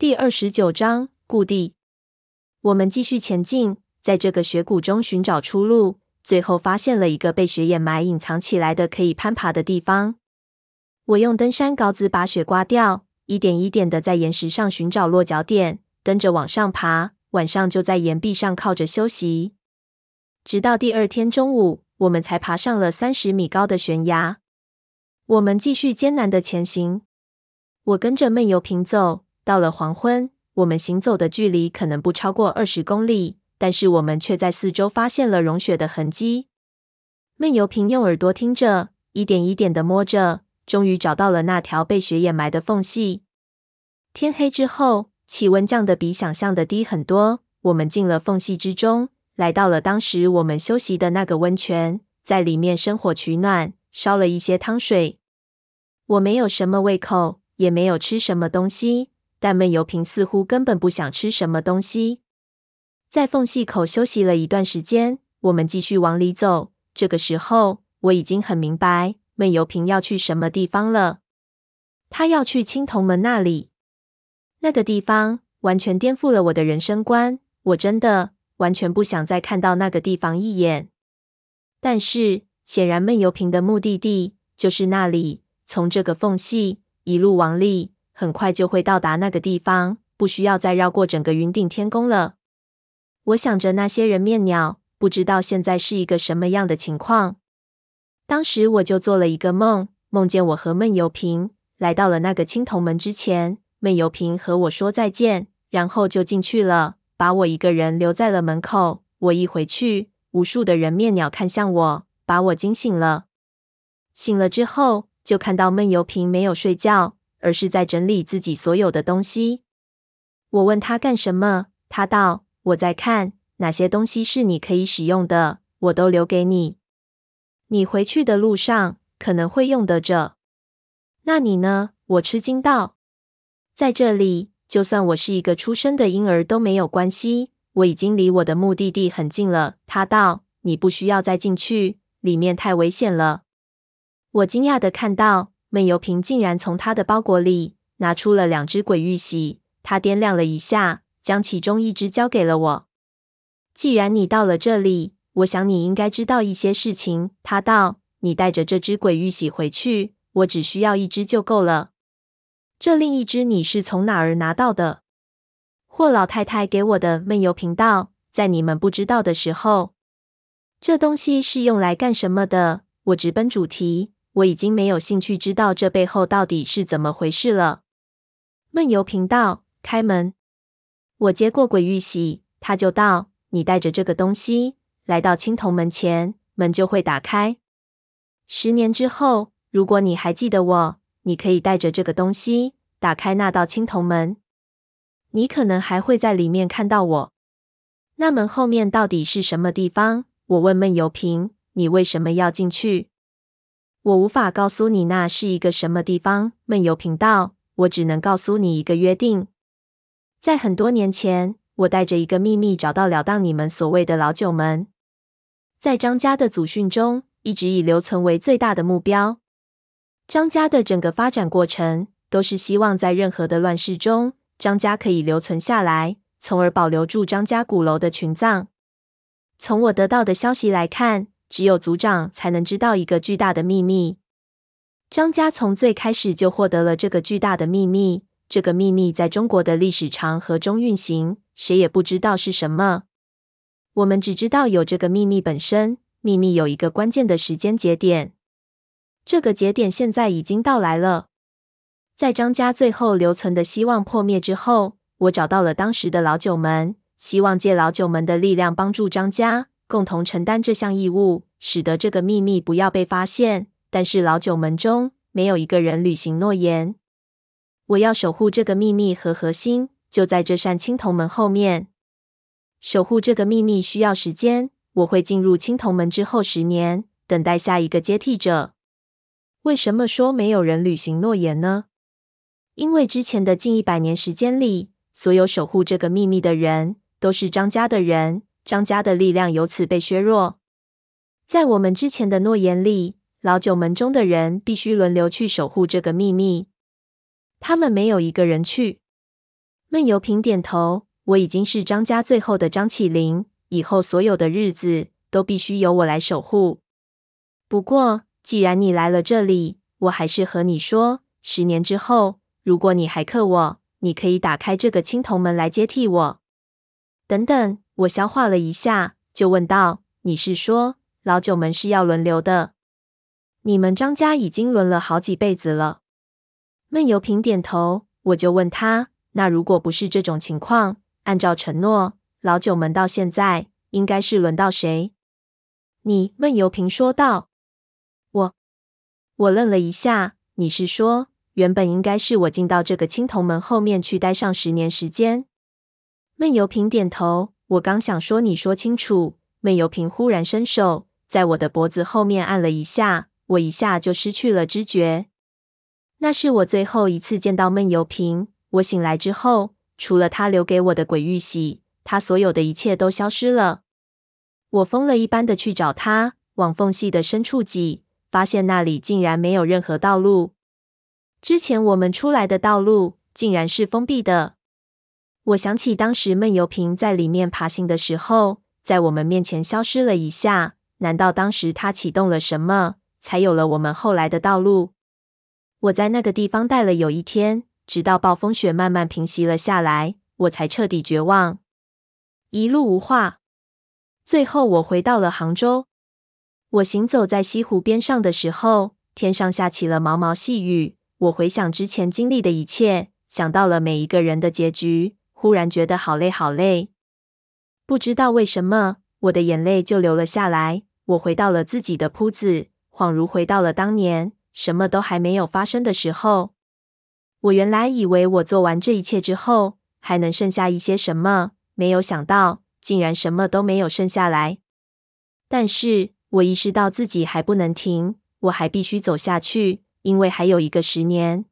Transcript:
第二十九章故地。我们继续前进，在这个雪谷中寻找出路，最后发现了一个被雪掩埋、隐藏起来的可以攀爬的地方。我用登山镐子把雪刮掉，一点一点的在岩石上寻找落脚点，跟着往上爬。晚上就在岩壁上靠着休息，直到第二天中午，我们才爬上了三十米高的悬崖。我们继续艰难的前行。我跟着闷油瓶走。到了黄昏，我们行走的距离可能不超过二十公里，但是我们却在四周发现了融雪的痕迹。闷油瓶用耳朵听着，一点一点的摸着，终于找到了那条被雪掩埋的缝隙。天黑之后，气温降得比想象的低很多。我们进了缝隙之中，来到了当时我们休息的那个温泉，在里面生火取暖，烧了一些汤水。我没有什么胃口，也没有吃什么东西。但闷油瓶似乎根本不想吃什么东西，在缝隙口休息了一段时间，我们继续往里走。这个时候，我已经很明白闷油瓶要去什么地方了。他要去青铜门那里。那个地方完全颠覆了我的人生观，我真的完全不想再看到那个地方一眼。但是，显然闷油瓶的目的地就是那里。从这个缝隙一路往里。很快就会到达那个地方，不需要再绕过整个云顶天宫了。我想着那些人面鸟，不知道现在是一个什么样的情况。当时我就做了一个梦，梦见我和闷油瓶来到了那个青铜门之前，闷油瓶和我说再见，然后就进去了，把我一个人留在了门口。我一回去，无数的人面鸟看向我，把我惊醒了。醒了之后，就看到闷油瓶没有睡觉。而是在整理自己所有的东西。我问他干什么，他道：“我在看哪些东西是你可以使用的，我都留给你。你回去的路上可能会用得着。那你呢？”我吃惊道：“在这里，就算我是一个出生的婴儿都没有关系。我已经离我的目的地很近了。”他道：“你不需要再进去，里面太危险了。”我惊讶地看到。闷油瓶竟然从他的包裹里拿出了两只鬼玉玺，他掂量了一下，将其中一只交给了我。既然你到了这里，我想你应该知道一些事情。他道：“你带着这只鬼玉玺回去，我只需要一只就够了。这另一只你是从哪儿拿到的？”霍老太太给我的。闷油瓶道：“在你们不知道的时候，这东西是用来干什么的？”我直奔主题。我已经没有兴趣知道这背后到底是怎么回事了。闷油瓶道：“开门。”我接过鬼玉玺，他就道：“你带着这个东西来到青铜门前，门就会打开。十年之后，如果你还记得我，你可以带着这个东西打开那道青铜门。你可能还会在里面看到我。那门后面到底是什么地方？”我问闷油瓶：“你为什么要进去？”我无法告诉你那是一个什么地方。闷油频道，我只能告诉你一个约定。在很多年前，我带着一个秘密找到了当你们所谓的老九门。在张家的祖训中，一直以留存为最大的目标。张家的整个发展过程，都是希望在任何的乱世中，张家可以留存下来，从而保留住张家古楼的群葬。从我得到的消息来看，只有族长才能知道一个巨大的秘密。张家从最开始就获得了这个巨大的秘密。这个秘密在中国的历史长河中运行，谁也不知道是什么。我们只知道有这个秘密本身。秘密有一个关键的时间节点，这个节点现在已经到来了。在张家最后留存的希望破灭之后，我找到了当时的老九门，希望借老九门的力量帮助张家。共同承担这项义务，使得这个秘密不要被发现。但是老九门中没有一个人履行诺言。我要守护这个秘密和核心，就在这扇青铜门后面。守护这个秘密需要时间，我会进入青铜门之后十年，等待下一个接替者。为什么说没有人履行诺言呢？因为之前的近一百年时间里，所有守护这个秘密的人都是张家的人。张家的力量由此被削弱。在我们之前的诺言里，老九门中的人必须轮流去守护这个秘密。他们没有一个人去。闷油瓶点头：“我已经是张家最后的张起灵，以后所有的日子都必须由我来守护。不过，既然你来了这里，我还是和你说，十年之后，如果你还克我，你可以打开这个青铜门来接替我。”等等，我消化了一下，就问道：“你是说，老九门是要轮流的？你们张家已经轮了好几辈子了。”闷油瓶点头，我就问他：“那如果不是这种情况，按照承诺，老九门到现在应该是轮到谁？”你，闷油瓶说道。我，我愣了一下。你是说，原本应该是我进到这个青铜门后面去待上十年时间？闷油瓶点头。我刚想说，你说清楚。闷油瓶忽然伸手在我的脖子后面按了一下，我一下就失去了知觉。那是我最后一次见到闷油瓶。我醒来之后，除了他留给我的鬼玉玺，他所有的一切都消失了。我疯了一般的去找他，往缝隙的深处挤，发现那里竟然没有任何道路。之前我们出来的道路竟然是封闭的。我想起当时闷油瓶在里面爬行的时候，在我们面前消失了一下。难道当时他启动了什么，才有了我们后来的道路？我在那个地方待了有一天，直到暴风雪慢慢平息了下来，我才彻底绝望。一路无话。最后，我回到了杭州。我行走在西湖边上的时候，天上下起了毛毛细雨。我回想之前经历的一切，想到了每一个人的结局，忽然觉得好累，好累。不知道为什么，我的眼泪就流了下来。我回到了自己的铺子，恍如回到了当年。什么都还没有发生的时候，我原来以为我做完这一切之后，还能剩下一些什么，没有想到竟然什么都没有剩下来。但是我意识到自己还不能停，我还必须走下去，因为还有一个十年，